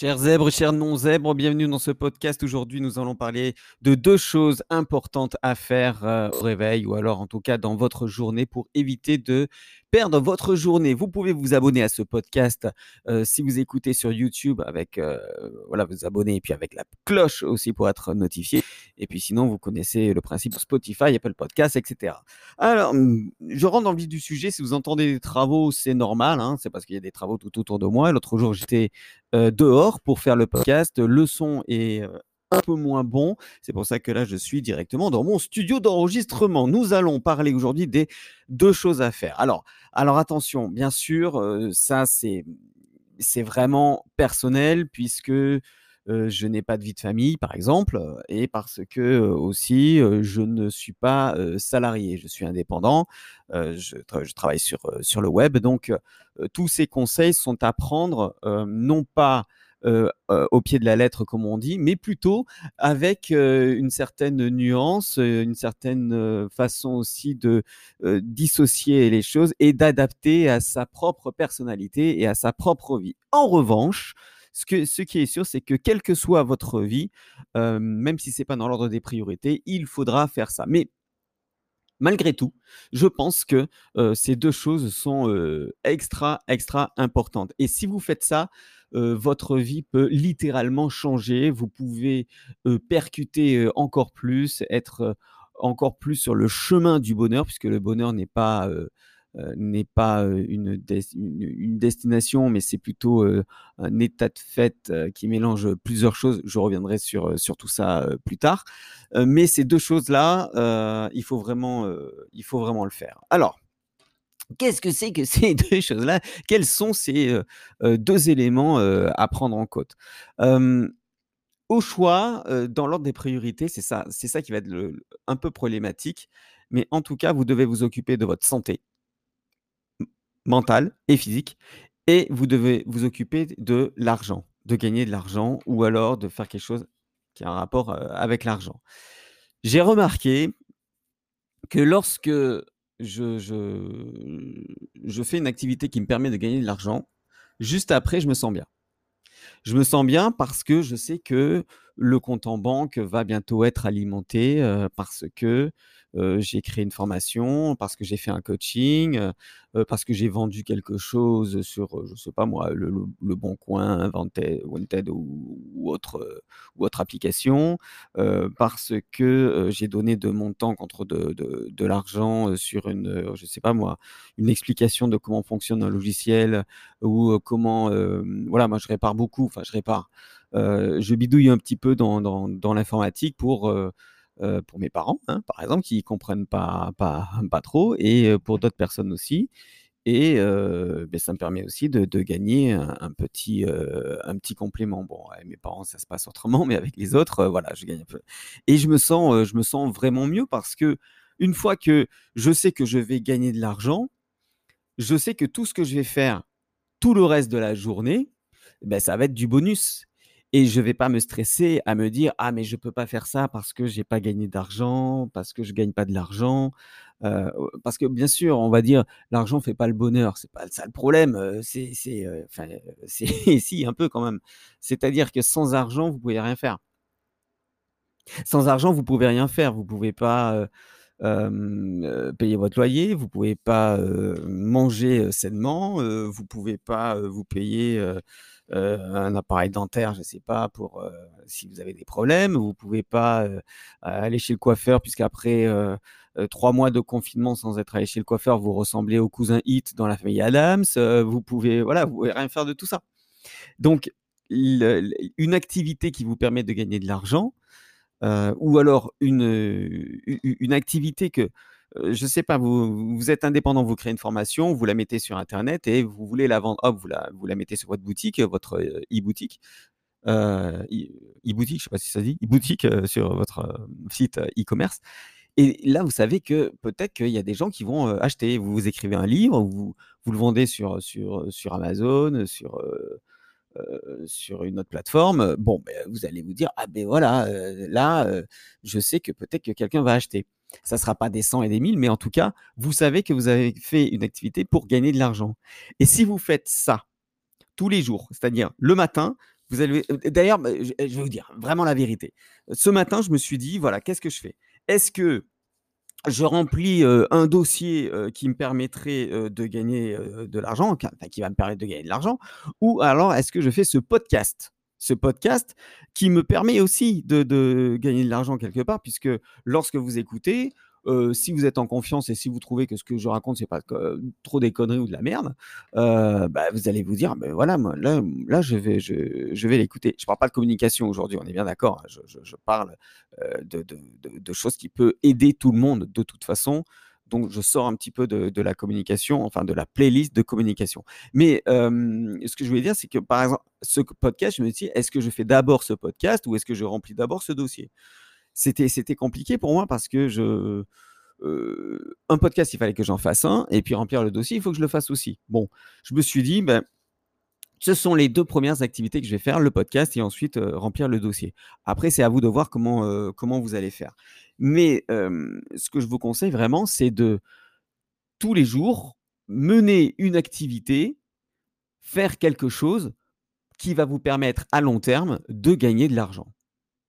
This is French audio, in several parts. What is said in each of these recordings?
Chers zèbres, chers non-zèbres, bienvenue dans ce podcast. Aujourd'hui, nous allons parler de deux choses importantes à faire euh, au réveil ou alors en tout cas dans votre journée pour éviter de perdre votre journée. Vous pouvez vous abonner à ce podcast euh, si vous écoutez sur YouTube avec euh, voilà vous abonner et puis avec la cloche aussi pour être notifié. Et puis sinon, vous connaissez le principe Spotify, Apple Podcast, etc. Alors, hum, je rentre dans le vif du sujet. Si vous entendez des travaux, c'est normal. Hein, c'est parce qu'il y a des travaux tout autour de moi. L'autre jour, j'étais euh, dehors pour faire le podcast. Le son est euh, un peu moins bon. C'est pour ça que là, je suis directement dans mon studio d'enregistrement. Nous allons parler aujourd'hui des deux choses à faire. Alors, alors attention, bien sûr, euh, ça c'est c'est vraiment personnel puisque je n'ai pas de vie de famille, par exemple, et parce que aussi je ne suis pas salarié, je suis indépendant, je, je, travaille sur, sur le web, donc tous ces conseils sont à prendre non pas au pied de la lettre, comme on dit, mais plutôt avec une certaine nuance, une certaine façon aussi de dissocier les choses et d'adapter à sa propre personnalité et à sa propre vie. En revanche, ce, que, ce qui est sûr, c'est que quelle que soit votre vie, même si ce n'est pas dans l'ordre des priorités, il faudra faire ça. Mais malgré tout, je pense que ces deux choses sont extra, extra importantes. Et si vous faites ça, votre vie peut littéralement changer. Vous pouvez percuter encore plus, être encore plus sur le chemin du bonheur, puisque le bonheur n'est pas euh, n'est pas une, destination, mais c'est plutôt un état de fait qui mélange plusieurs choses. Je reviendrai sur, sur tout ça plus tard. mais ces deux choses-là, il, faut vraiment, il faut vraiment le faire. Alors, Qu'est-ce que c'est que ces deux choses-là? Quels sont ces deux éléments à prendre en compte Au choix, dans l'ordre des priorités, c'est ça, c'est ça qui va être un peu problématique. Mais en tout cas, vous devez vous occuper de votre santé, mental et physique. Et vous devez vous occuper de l'argent, de gagner de l'argent ou alors de faire quelque chose qui a un rapport avec l'argent. J'ai remarqué que lorsque je, je, fais une activité qui me permet de gagner de l'argent, juste après, je me sens bien. Je me sens bien parce que je sais que le compte en banque va bientôt être alimenté parce que j'ai créé une formation, parce que j'ai fait un coaching, parce que j'ai vendu quelque chose sur, je sais pas moi, le, Bon Coin, Wanted, ou, autre, ou autre application, parce que j'ai donné de mon temps contre de, de, l'argent sur une, je sais pas moi, une explication de comment fonctionne un logiciel ou comment, voilà, moi je répare beaucoup, enfin je répare. je bidouille un petit peu dans, dans, l'informatique pour pour mes parents, hein, par exemple, qui comprennent pas, pas, pas trop, et euh, pour d'autres personnes aussi. Et euh, ça me permet aussi de, gagner un, petit, un petit complément. Bon, avec mes parents, ça se passe autrement, mais avec les autres, voilà, je gagne un peu. Et je me sens, je me sens vraiment mieux parce que une fois que je sais que je vais gagner de l'argent, je sais que tout ce que je vais faire tout le reste de la journée, ben, ça va être du bonus. Et je ne vais pas me stresser à me dire ah mais je peux pas faire ça parce que j'ai pas gagné d'argent, parce que je gagne pas de l'argent, parce que bien sûr on va dire l'argent fait pas le bonheur, c'est pas ça le problème, c'est c'est enfin c'est si un peu quand même. C'est-à-dire que sans argent vous pouvez rien faire. Sans argent vous pouvez rien faire, vous pouvez pas payer votre loyer, vous pouvez pas manger sainement, vous pouvez pas vous payer euh, un appareil dentaire, je ne sais pas, pour euh, si vous avez des problèmes. Vous ne pouvez pas euh, aller chez le coiffeur, puisqu'après trois mois de confinement sans être allé chez le coiffeur, vous ressemblez au cousin Hit dans la famille Adams. vous pouvez, voilà, vous pouvez rien faire de tout ça. Donc, une activité qui vous permet de gagner de l'argent, ou alors une, une activité que je sais pas, vous, êtes indépendant, vous créez une formation, vous la mettez sur Internet et vous voulez la vendre, hop, vous la, mettez sur votre boutique, votre e-boutique. e-boutique, je sais pas si ça dit, e-boutique sur votre site e-commerce. Et là, vous savez que peut-être qu'il y a des gens qui vont acheter. Vous, vous écrivez un livre, vous, vous le vendez sur, sur, sur Amazon, sur, sur une autre plateforme. Bon, ben, vous allez vous dire, ah ben voilà, là, je sais que peut-être que quelqu'un va acheter. Ça ne sera pas des 100 et des 1000, mais en tout cas, vous savez que vous avez fait une activité pour gagner de l'argent. Et si vous faites ça tous les jours, c'est-à-dire le matin, Vous allez d'ailleurs, bah, je vais vous dire vraiment la vérité. Ce matin, je me suis dit: «Voilà, qu'est-ce que je fais? Est-ce que je remplis, heu, un dossier, heu, qui me permettrait, de gagner, de l'argent, qui va me permettre de gagner de l'argent ou alors est-ce que je fais ce podcast?» Ce podcast qui me permet aussi de gagner de l'argent quelque part puisque lorsque vous écoutez, heu, si vous êtes en confiance et si vous trouvez que ce que je raconte, c'est pas trop des conneries ou de la merde, heu, bah, vous allez vous dire: «Beh, voilà, moi, là là, je vais je je vais l'écouter». Je parle pas de communication aujourd'hui, on est bien d'accord, hein. Je parle, heu, de de choses qui peut aider tout le monde de toute façon. Donc je sors un petit peu de la communication, enfin de la playlist de communication. Mais, ce que je voulais dire, c'est que par exemple, ce podcast, je me dis: «Est-ce que je fais d'abord ce podcast ou est-ce que je remplis d'abord ce dossier?» c'était compliqué pour moi parce que je un podcast, il fallait que j'en fasse un et puis remplir le dossier, il faut que je le fasse aussi. Bon, je me suis dit: «Ben, ce sont les 2 premières activités que je vais faire, le podcast et ensuite, remplir le dossier». Après, c'est à vous de voir comment, comment vous allez faire. Mais, ce que je vous conseille vraiment, c'est de tous les jours mener une activité, faire quelque chose qui va vous permettre à long terme de gagner de l'argent.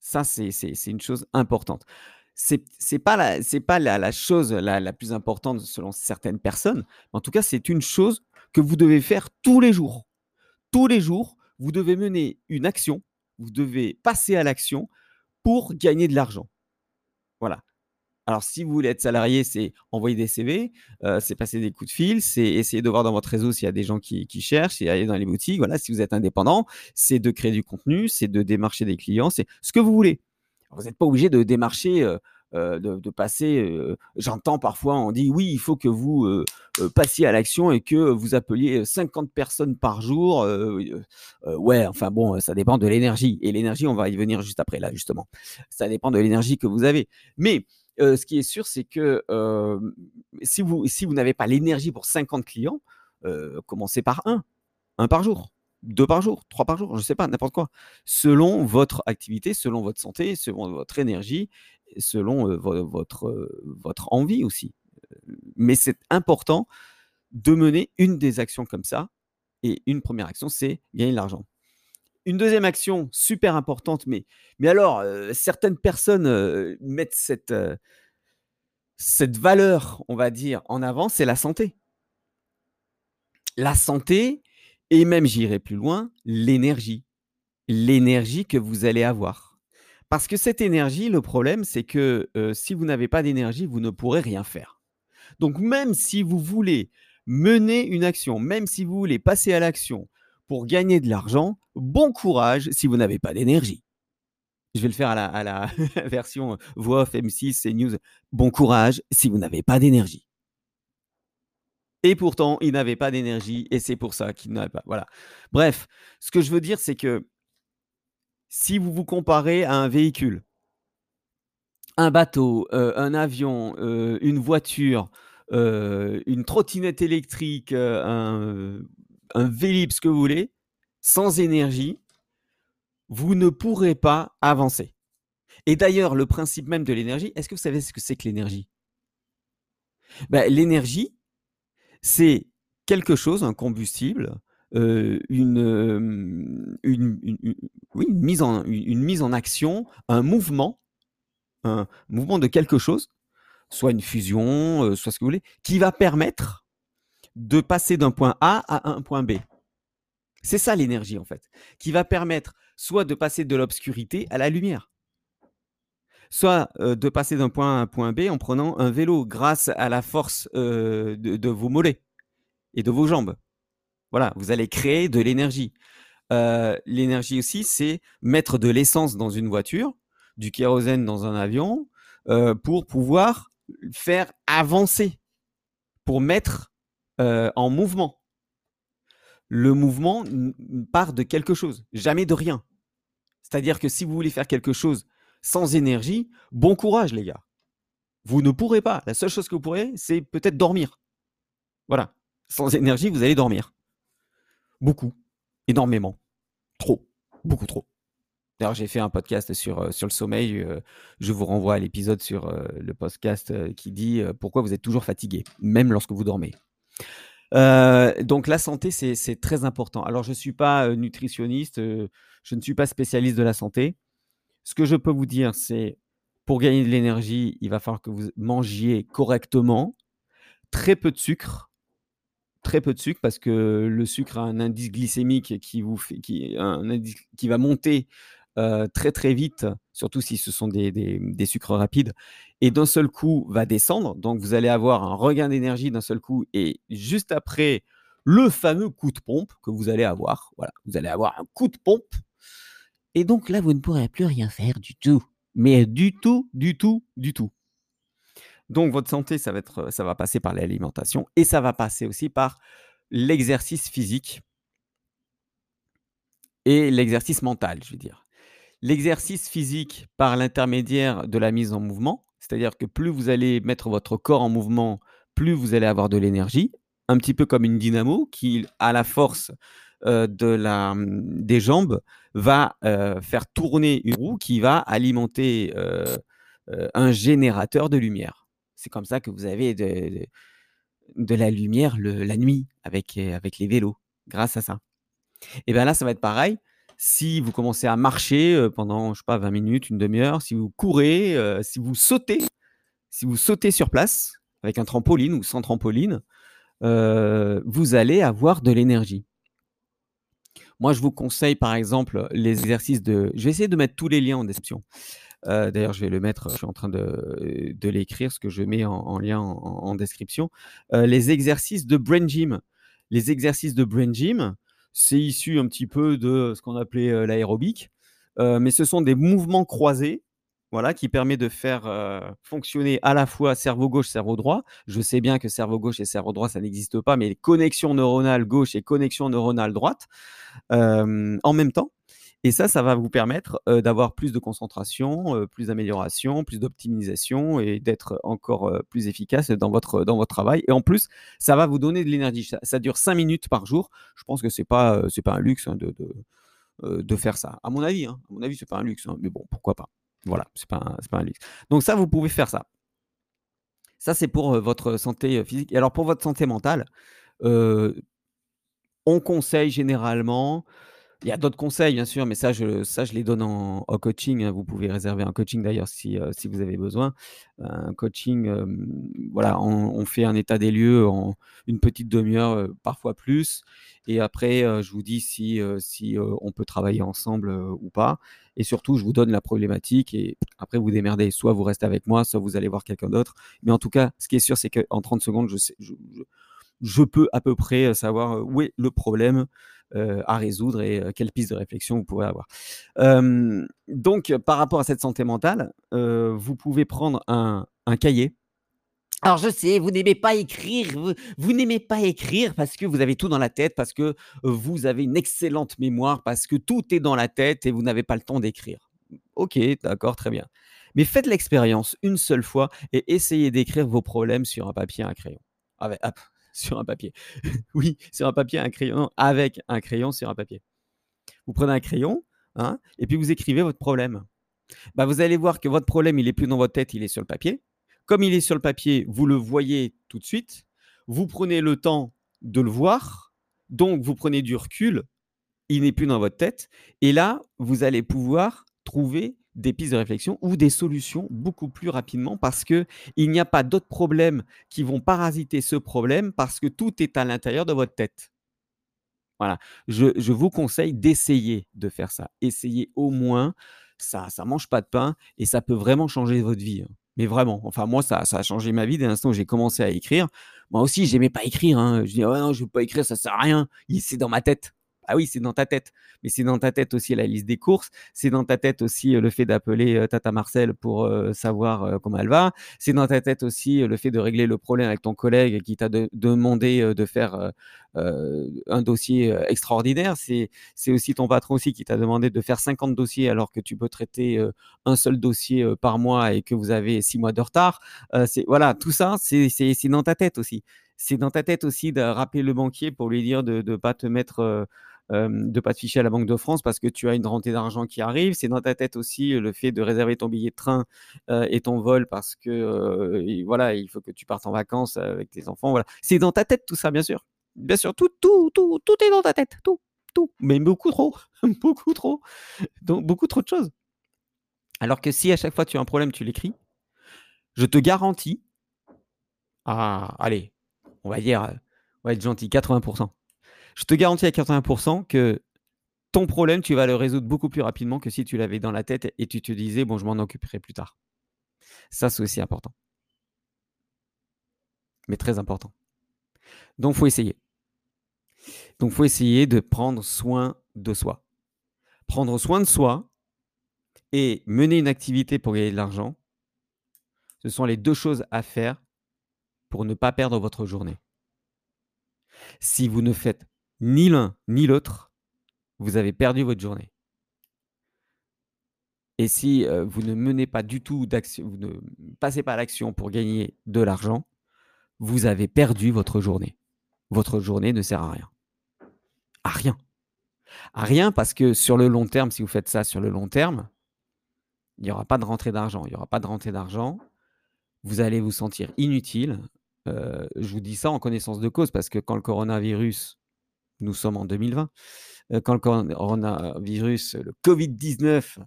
Ça, c'est une chose importante. C'est c'est pas la chose la plus importante selon certaines personnes, mais en tout cas, c'est une chose que vous devez faire tous les jours. Tous les jours, vous devez mener une action, vous devez passer à l'action pour gagner de l'argent. Alors si vous voulez être salarié, c'est envoyer des CV, heu, c'est passer des coups de fil, c'est essayer de voir dans votre réseau s'il y a des gens qui cherchent, c'est aller dans les boutiques. Voilà, si vous êtes indépendant, c'est de créer du contenu, c'est de démarcher des clients, c'est ce que vous voulez. Vous n'êtes pas obligé de démarcher, heu heu, de passer, j'entends parfois on dit: «Oui, il faut que vous, passiez à l'action et que vous appeliez, 50 personnes par jour», ouais, enfin bon, ça dépend de l'énergie et l'énergie, on va y venir juste après là, justement. Ça dépend de l'énergie que vous avez. Mais Ce qui est sûr, c'est que, si vous si vous n'avez pas l'énergie pour 50 clients, commencez par un, un par jour, 2 par jour, 3 par jour, je sais pas, n'importe quoi. Selon votre activité, selon votre santé, selon votre énergie selon, votre, votre envie aussi. Mais c'est important de mener une des actions comme ça et une première action, c'est gagner de l'argent. Une deuxième action super importante, mais mais alors, heu, certaines personnes, heu, mettent cette, heu, cette valeur, on va dire, en avant, c'est la santé. La santé et même j'irai plus loin, l'énergie. L'énergie que vous allez avoir. Parce que cette énergie, le problème, c'est que, si vous n'avez pas d'énergie, vous ne pourrez rien faire. Donc même si vous voulez mener une action, même si vous voulez passer à l'action pour gagner de l'argent, bon courage si vous n'avez pas d'énergie. Je vais le faire à la, version voix off M6, CNews. Bon courage si vous n'avez pas d'énergie. Et pourtant, il n'avait pas d'énergie et c'est pour ça qu'il n'avait pas. Voilà. Bref, ce que je veux dire, c'est que si vous vous comparez à un véhicule, un bateau, heu, un avion, heu, une voiture, une trottinette électrique, un, un Vélib, ce que vous voulez, sans énergie, vous ne pourrez pas avancer. Et d'ailleurs, le principe même de l'énergie, est-ce que vous savez ce que c'est que l'énergie? Bah, L'énergie, c'est quelque chose, un combustible, une mise en action, un mouvement, un mouvement de quelque chose, soit une fusion, euh, soit ce que vous voulez, qui va permettre de passer d'un point A à un point B. C'est ça l'énergie en fait, qui va permettre soit de passer de l'obscurité à la lumière, soit euh, de passer d'un point A à un point B en prenant un vélo grâce à la force euh, de, vos mollets et de vos jambes. Voilà, vous allez créer de l'énergie. Euh, l'énergie aussi, c'est mettre de l'essence dans une voiture, du kérosène dans un avion, pour pouvoir faire avancer, pour mettre euh, en mouvement. Le mouvement part de quelque chose, jamais de rien. C'est-à-dire que si vous voulez faire quelque chose sans énergie, bon courage les gars. Vous ne pourrez pas. La seule chose que vous pourrez, c'est peut-être dormir. Voilà. Sans énergie, vous allez dormir. Beaucoup. Énormément. Trop. Beaucoup trop. D'ailleurs, j'ai fait un podcast sur, euh, le sommeil. euh, je vous renvoie à l'épisode sur le podcast qui dit pourquoi vous êtes toujours fatigué, même lorsque vous dormez? Donc la santé, c'est très important. Alors je ne suis pas nutritionniste, je ne suis pas spécialiste de la santé. Ce que je peux vous dire, c'est pour gagner de l'énergie, il va falloir que vous mangiez correctement, très peu de sucre, très peu de sucre parce que le sucre a un indice glycémique qui, vous fait, qui, un qui va monter très très vite, surtout si ce sont des, des, sucres rapides, et d'un seul coup va descendre. Donc vous allez avoir un regain d'énergie d'un seul coup, et juste après le fameux coup de pompe que vous allez avoir, voilà, vous allez avoir un coup de pompe, et donc là vous ne pourrez plus rien faire du tout, mais du tout, du tout, du tout. Donc votre santé, ça va, être, ça va passer par l'alimentation et ça va passer aussi par l'exercice physique et l'exercice mental, je veux dire. L'exercice physique par l'intermédiaire de la mise en mouvement, c'est-à-dire que plus vous allez mettre votre corps en mouvement, plus vous allez avoir de l'énergie, un petit peu comme une dynamo qui, à la force euh, de la, des jambes, va euh, faire tourner une roue qui va alimenter euh, un générateur de lumière. C'est comme ça que vous avez de, la lumière la nuit avec, avec les vélos, grâce à ça. Et bien là, ça va être pareil. Si vous commencez à marcher euh, pendant, je sais pas, 20 minutes, une demi-heure, si vous courez, euh, si vous sautez, si vous sautez sur place avec un trampoline ou sans trampoline, vous allez avoir de l'énergie. Moi, je vous conseille par exemple les exercices de. Je vais essayer de mettre tous les liens en description. Euh, d'ailleurs, je vais le mettre, je suis en train de, de l'écrire, ce que je mets en, lien en, description. Euh, les exercices de Brain Gym. Les exercices de Brain Gym, c'est issu un petit peu de ce qu'on appelait euh, l'aérobic, mais ce sont des mouvements croisés voilà, qui permet de faire fonctionner à la fois cerveau gauche, cerveau droit. Je sais bien que cerveau gauche et cerveau droit, ça n'existe pas, mais les connexions neuronales gauche et connexions neuronales droite en même temps. Et ça, ça va vous permettre d'avoir plus de concentration, plus d'amélioration, plus d'optimisation et d'être encore plus efficace dans votre, dans votre travail. Et en plus, ça va vous donner de l'énergie. Ça, dure 5 minutes par jour. Je pense que ce n'est pas, c'est pas un luxe hein, de, de, faire ça. À mon avis, hein, avis, ce n'est pas un luxe. Hein, mais bon, pourquoi pas. Voilà, ce n'est pas, pas, un luxe. Donc ça, vous pouvez faire ça. Ça, c'est pour votre santé physique. Et alors, pour votre santé mentale, on conseille généralement il y a d'autres conseils, bien sûr, mais ça, je, ça, je les donne en, coaching. Vous pouvez réserver un coaching d'ailleurs si, euh, si vous avez besoin. Un coaching, euh, voilà, on, fait un état des lieux en une petite demi-heure, euh, parfois plus. Et après, je vous dis si, si on peut travailler ensemble ou pas. Et surtout, je vous donne la problématique et après, vous démerdez. Soit vous restez avec moi, soit vous allez voir quelqu'un d'autre. Mais en tout cas, ce qui est sûr, c'est qu'en 30 secondes, je, sais, je, peux à peu près savoir où est le problème euh, à résoudre et euh, quelles pistes de réflexion vous pourrez avoir. donc, par rapport à cette santé mentale, euh, vous pouvez prendre un, cahier. Alors je sais, vous n'aimez pas écrire, vous, n'aimez pas écrire parce que vous avez tout dans la tête, parce que vous avez une excellente mémoire, parce que tout est dans la tête et vous n'avez pas le temps d'écrire. Ok, d'accord, très bien. Mais faites l'expérience une seule fois et essayez d'écrire vos problèmes sur un papier, un crayon. Avec, hop, sur un papier. oui, sur un papier, un crayon, avec un crayon sur un papier. Vous prenez un crayon, hein, et puis vous écrivez votre problème. Bah, vous allez voir que votre problème, il est plus dans votre tête, il est sur le papier. Comme il est sur le papier, vous le voyez tout de suite. Vous prenez le temps de le voir, donc vous prenez du recul, il n'est plus dans votre tête. Et là, vous allez pouvoir trouver des pistes de réflexion ou des solutions beaucoup plus rapidement parce que il n'y a pas d'autres problèmes qui vont parasiter ce problème parce que tout est à l'intérieur de votre tête. Voilà, je, vous conseille d'essayer de faire ça. Essayez au moins, ça ça mange pas de pain et ça peut vraiment changer votre vie. Hein. Mais vraiment, enfin moi ça, ça a changé ma vie dès l'instant où j'ai commencé à écrire. Moi aussi, j'aimais pas écrire. Hein. Je dis oh non, je veux pas écrire, ça sert à rien. C'est dans ma tête. Ah oui, c'est dans ta tête. Mais c'est dans ta tête aussi la liste des courses. C'est dans ta tête aussi le fait d'appeler Tata Marcel pour savoir comment elle va. C'est dans ta tête aussi le fait de régler le problème avec ton collègue qui t'a demandé de faire un dossier extraordinaire. C'est aussi ton patron aussi qui t'a demandé de faire 50 dossiers alors que tu peux traiter un seul dossier par mois et que vous avez six mois de retard. c'est voilà, tout ça, c'est dans ta tête aussi. C'est dans ta tête aussi de rappeler le banquier pour lui dire de ne pas te mettre de ne pas te ficher à la Banque de France parce que tu as une rentrée d'argent qui arrive. C'est dans ta tête aussi le fait de réserver ton billet de train et ton vol parce que voilà, il faut que tu partes en vacances avec tes enfants. Voilà. C'est dans ta tête tout ça, bien sûr. Bien sûr, tout, tout, tout, tout est dans ta tête, tout, tout, mais beaucoup trop, beaucoup trop, donc beaucoup trop de choses. Alors que si à chaque fois tu as un problème, tu l'écris, je te garantis, ah, allez, on va dire, on va être gentil, 80%. Je te garantis à 80% que ton problème, tu vas le résoudre beaucoup plus rapidement que si tu l'avais dans la tête et tu te disais, bon, je m'en occuperai plus tard. Ça, c'est aussi important. Mais très important. Donc, faut essayer. Donc, faut essayer de prendre soin de soi. Prendre soin de soi et mener une activité pour gagner de l'argent, ce sont les deux choses à faire pour ne pas perdre votre journée. Si vous ne faites ni l'un ni l'autre, vous avez perdu votre journée. Et si vous ne menez pas du tout d'action, vous ne passez pas à l'action pour gagner de l'argent, vous avez perdu votre journée. Votre journée ne sert à rien. À rien. À rien parce que sur le long terme, si vous faites ça sur le long terme, il n'y aura pas de rentrée d'argent. Il n'y aura pas de rentrée d'argent. Vous allez vous sentir inutile. je vous dis ça en connaissance de cause parce que quand le coronavirus, nous sommes en 2020, euh, quand le coronavirus, le Covid-19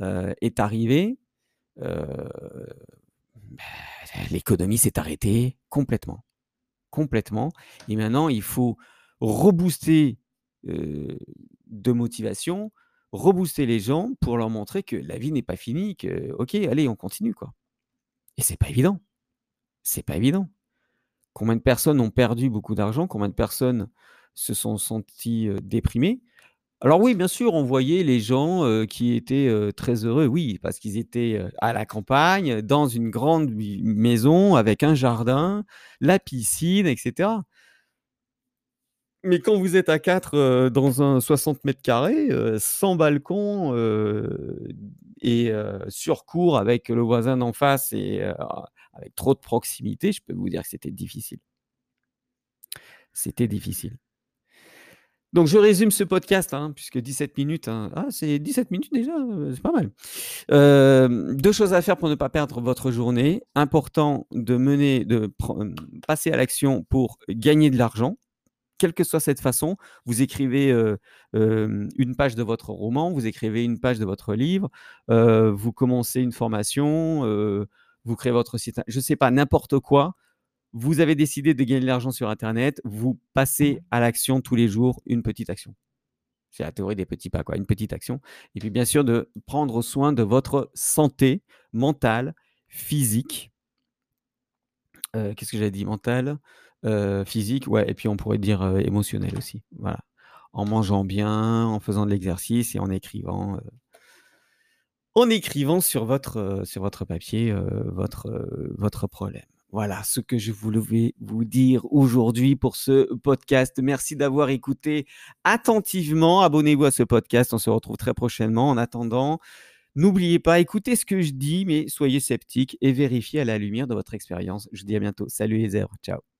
euh, est arrivé, euh, bah, l'économie s'est arrêtée complètement. Complètement. Et maintenant, il faut rebooster de motivation, rebooster les gens pour leur montrer que la vie n'est pas finie, que ok, allez, on continue quoi. Et c'est pas évident. C'est pas évident. Combien de personnes ont perdu beaucoup d'argent Combien de personnes se sont sentis déprimés. Alors oui, bien sûr, on voyait les gens qui étaient très heureux, oui, parce qu'ils étaient à la campagne, dans une grande maison avec un jardin, la piscine, etc. Mais quand vous êtes à 4 dans un 60 mètres carrés, sans balcon et sur cours avec le voisin d'en face et avec trop de proximité, je peux vous dire que c'était difficile. C'était difficile. Donc je résume ce podcast, hein, puisque 17 minutes, hein. ah, c'est 17 minutes déjà, euh, c'est pas mal. Euh, deux choses à faire pour ne pas perdre votre journée. Important de mener, de euh, passer à l'action pour gagner de l'argent, quelle que soit cette façon. Vous écrivez une page de votre roman, vous écrivez une page de votre livre, vous commencez une formation, vous créez votre site, je ne sais pas, n'importe quoi vous avez décidé de gagner de l'argent sur Internet, vous passez à l'action tous les jours, une petite action. C'est la théorie des petits pas, quoi, une petite action. Et puis bien sûr, de prendre soin de votre santé mentale, physique. Euh, qu'est-ce que j'ai dit Mentale, euh, physique, ouais, et puis on pourrait dire euh, émotionnel aussi. Voilà. En mangeant bien, en faisant de l'exercice et en écrivant. en écrivant sur votre, sur votre papier votre, votre problème. Voilà ce que je voulais vous dire aujourd'hui pour ce podcast. Merci d'avoir écouté attentivement. Abonnez-vous à ce podcast. On se retrouve très prochainement. En attendant, n'oubliez pas, écoutez ce que je dis, mais soyez sceptiques et vérifiez à la lumière de votre expérience. Je vous dis à bientôt. Salut les zèbres. Ciao.